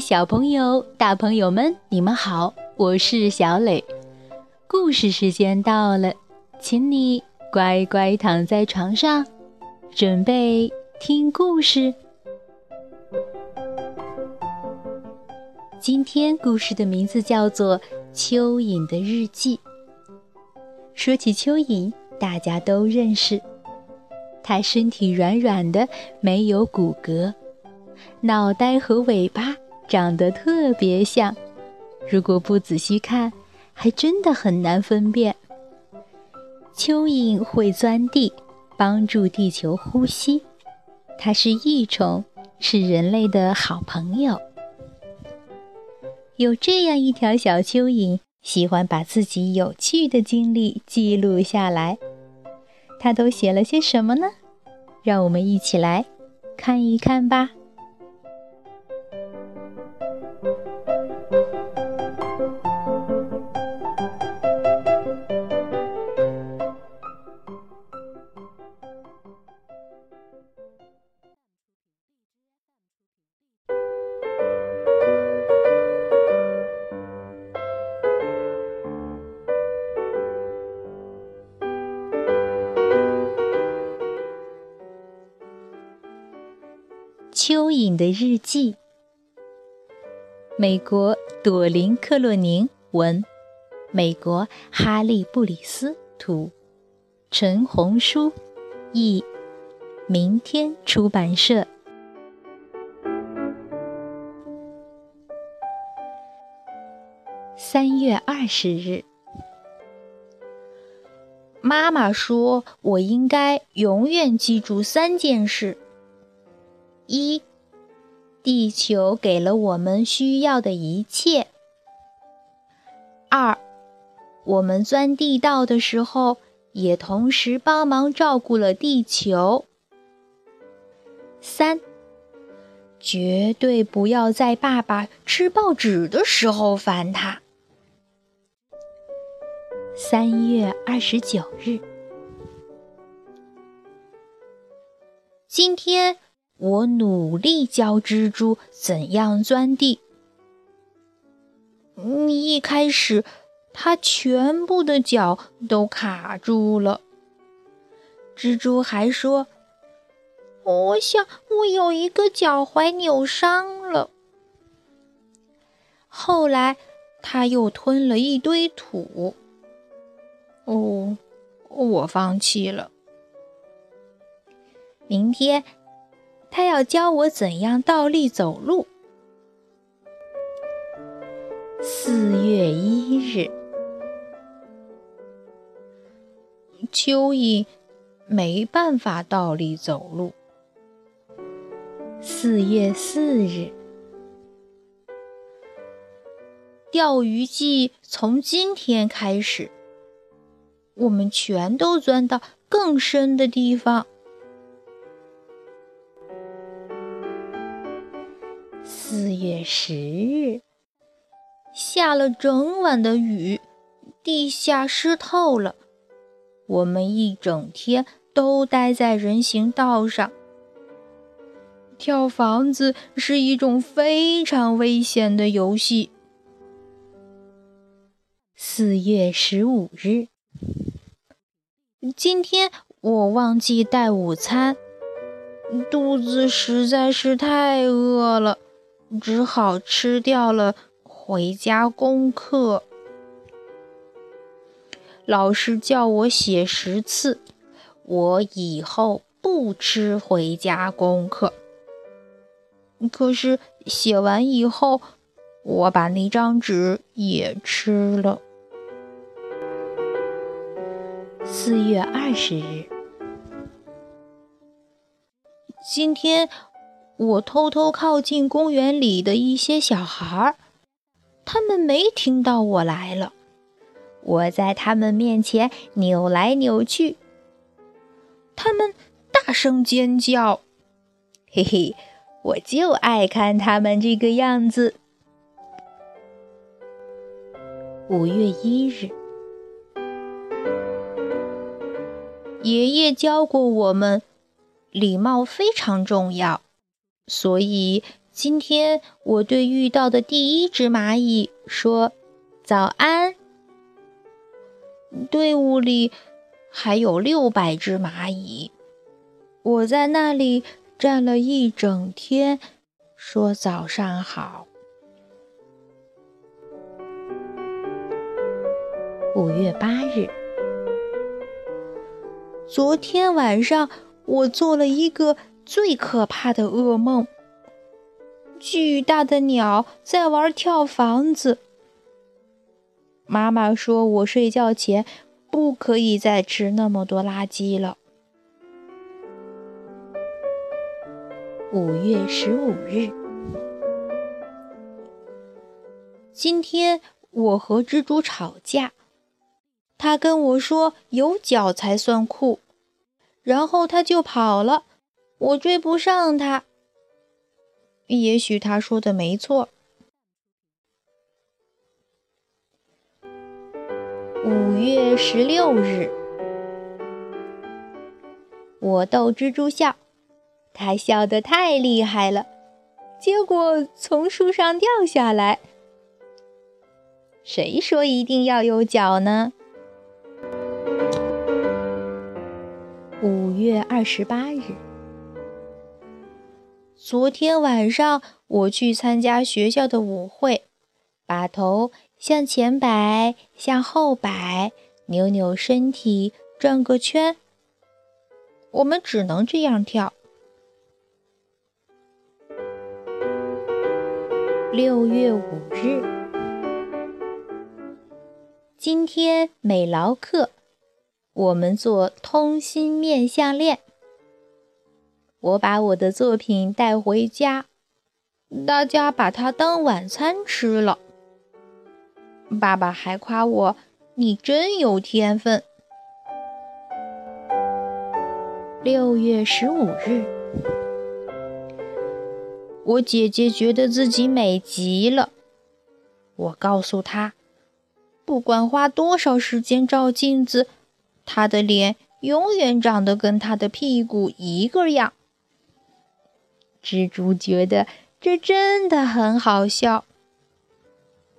小朋友、大朋友们，你们好，我是小磊。故事时间到了，请你乖乖躺在床上，准备听故事。今天故事的名字叫做《蚯蚓的日记》。说起蚯蚓，大家都认识，它身体软软的，没有骨骼。脑袋和尾巴长得特别像，如果不仔细看，还真的很难分辨。蚯蚓会钻地，帮助地球呼吸。它是益虫，是人类的好朋友。有这样一条小蚯蚓，喜欢把自己有趣的经历记录下来。它都写了些什么呢？让我们一起来看一看吧。的日记。美国朵琳·克洛宁文，美国哈利·布里斯图，陈红书译，明天出版社。三月二十日，妈妈说我应该永远记住三件事。一，地球给了我们需要的一切。二，我们钻地道的时候，也同时帮忙照顾了地球。三，绝对不要在爸爸吃报纸的时候烦他。三月二十九日，今天。我努力教蜘蛛怎样钻地。一开始，它全部的脚都卡住了。蜘蛛还说：“我想我有一个脚踝扭伤了。”后来，它又吞了一堆土。哦，我放弃了。明天。他要教我怎样倒立走路。四月一日，蚯蚓没办法倒立走路。四月四日，钓鱼季从今天开始，我们全都钻到更深的地方。四月十日，下了整晚的雨，地下湿透了。我们一整天都待在人行道上。跳房子是一种非常危险的游戏。四月十五日，今天我忘记带午餐，肚子实在是太饿了。只好吃掉了回家功课。老师叫我写十次，我以后不吃回家功课。可是写完以后，我把那张纸也吃了。四月二十日，今天。我偷偷靠近公园里的一些小孩儿，他们没听到我来了。我在他们面前扭来扭去，他们大声尖叫。嘿嘿，我就爱看他们这个样子。五月一日，爷爷教过我们，礼貌非常重要。所以今天我对遇到的第一只蚂蚁说：“早安。”队伍里还有六百只蚂蚁，我在那里站了一整天，说早上好。五月八日，昨天晚上我做了一个最可怕的噩梦。巨大的鸟在玩跳房子。妈妈说我睡觉前不可以再吃那么多垃圾了。五月十五日，今天我和蜘蛛吵架，他跟我说有脚才算酷，然后他就跑了，我追不上他。也许他说的没错。五月十六日，我逗蜘蛛笑，它笑得太厉害了，结果从树上掉下来。谁说一定要有脚呢？五月二十八日。昨天晚上我去参加学校的舞会，把头向前摆，向后摆，扭扭身体，转个圈。我们只能这样跳。六月五日，今天美劳课，我们做通心面项链。我把我的作品带回家，大家把它当晚餐吃了。爸爸还夸我：“你真有天分。”六月十五日，我姐姐觉得自己美极了。我告诉她，不管花多少时间照镜子，她的脸永远长得跟她的屁股一个样。蜘蛛觉得这真的很好笑，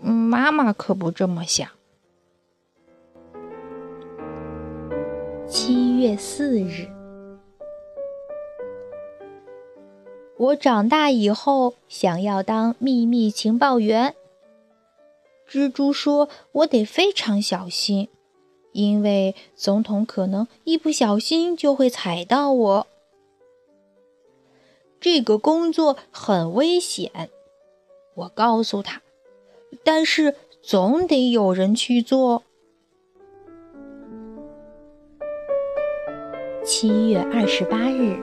妈妈可不这么想。七月四日，我长大以后想要当秘密情报员。蜘蛛说：“我得非常小心，因为总统可能一不小心就会踩到我。”这个工作很危险，我告诉他，但是总得有人去做。七月二十八日，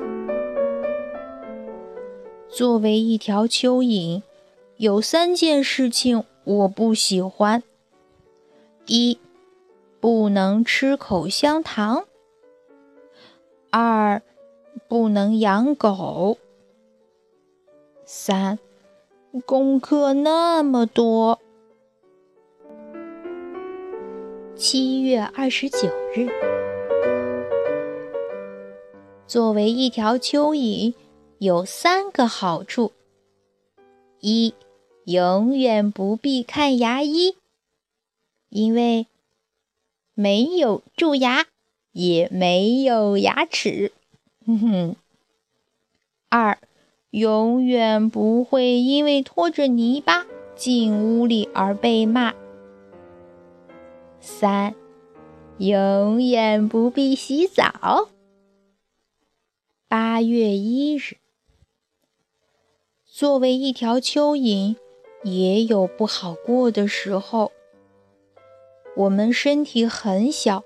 作为一条蚯蚓，有三件事情我不喜欢：一，不能吃口香糖；二，不能养狗。三，功课那么多。七月二十九日，作为一条蚯蚓，有三个好处：一，永远不必看牙医，因为没有蛀牙，也没有牙齿。哼哼。二。永远不会因为拖着泥巴进屋里而被骂。三，永远不必洗澡。八月一日，作为一条蚯蚓，也有不好过的时候。我们身体很小，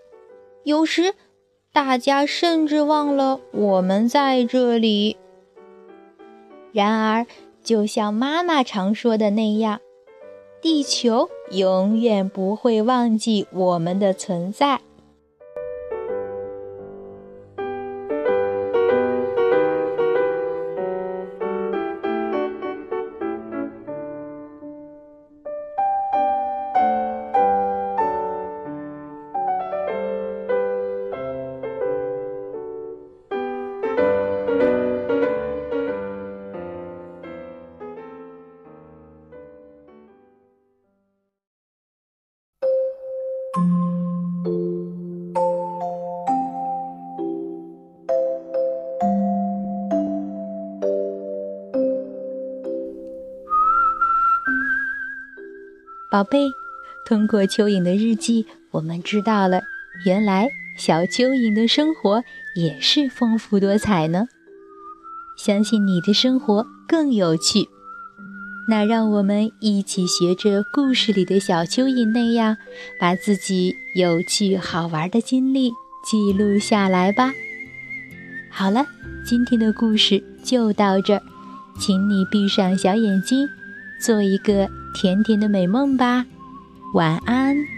有时大家甚至忘了我们在这里。然而，就像妈妈常说的那样，地球永远不会忘记我们的存在。宝贝，通过蚯蚓的日记，我们知道了，原来小蚯蚓的生活也是丰富多彩呢。相信你的生活更有趣。那让我们一起学着故事里的小蚯蚓那样，把自己有趣好玩的经历记录下来吧。好了，今天的故事就到这儿，请你闭上小眼睛，做一个甜甜的美梦吧。晚安。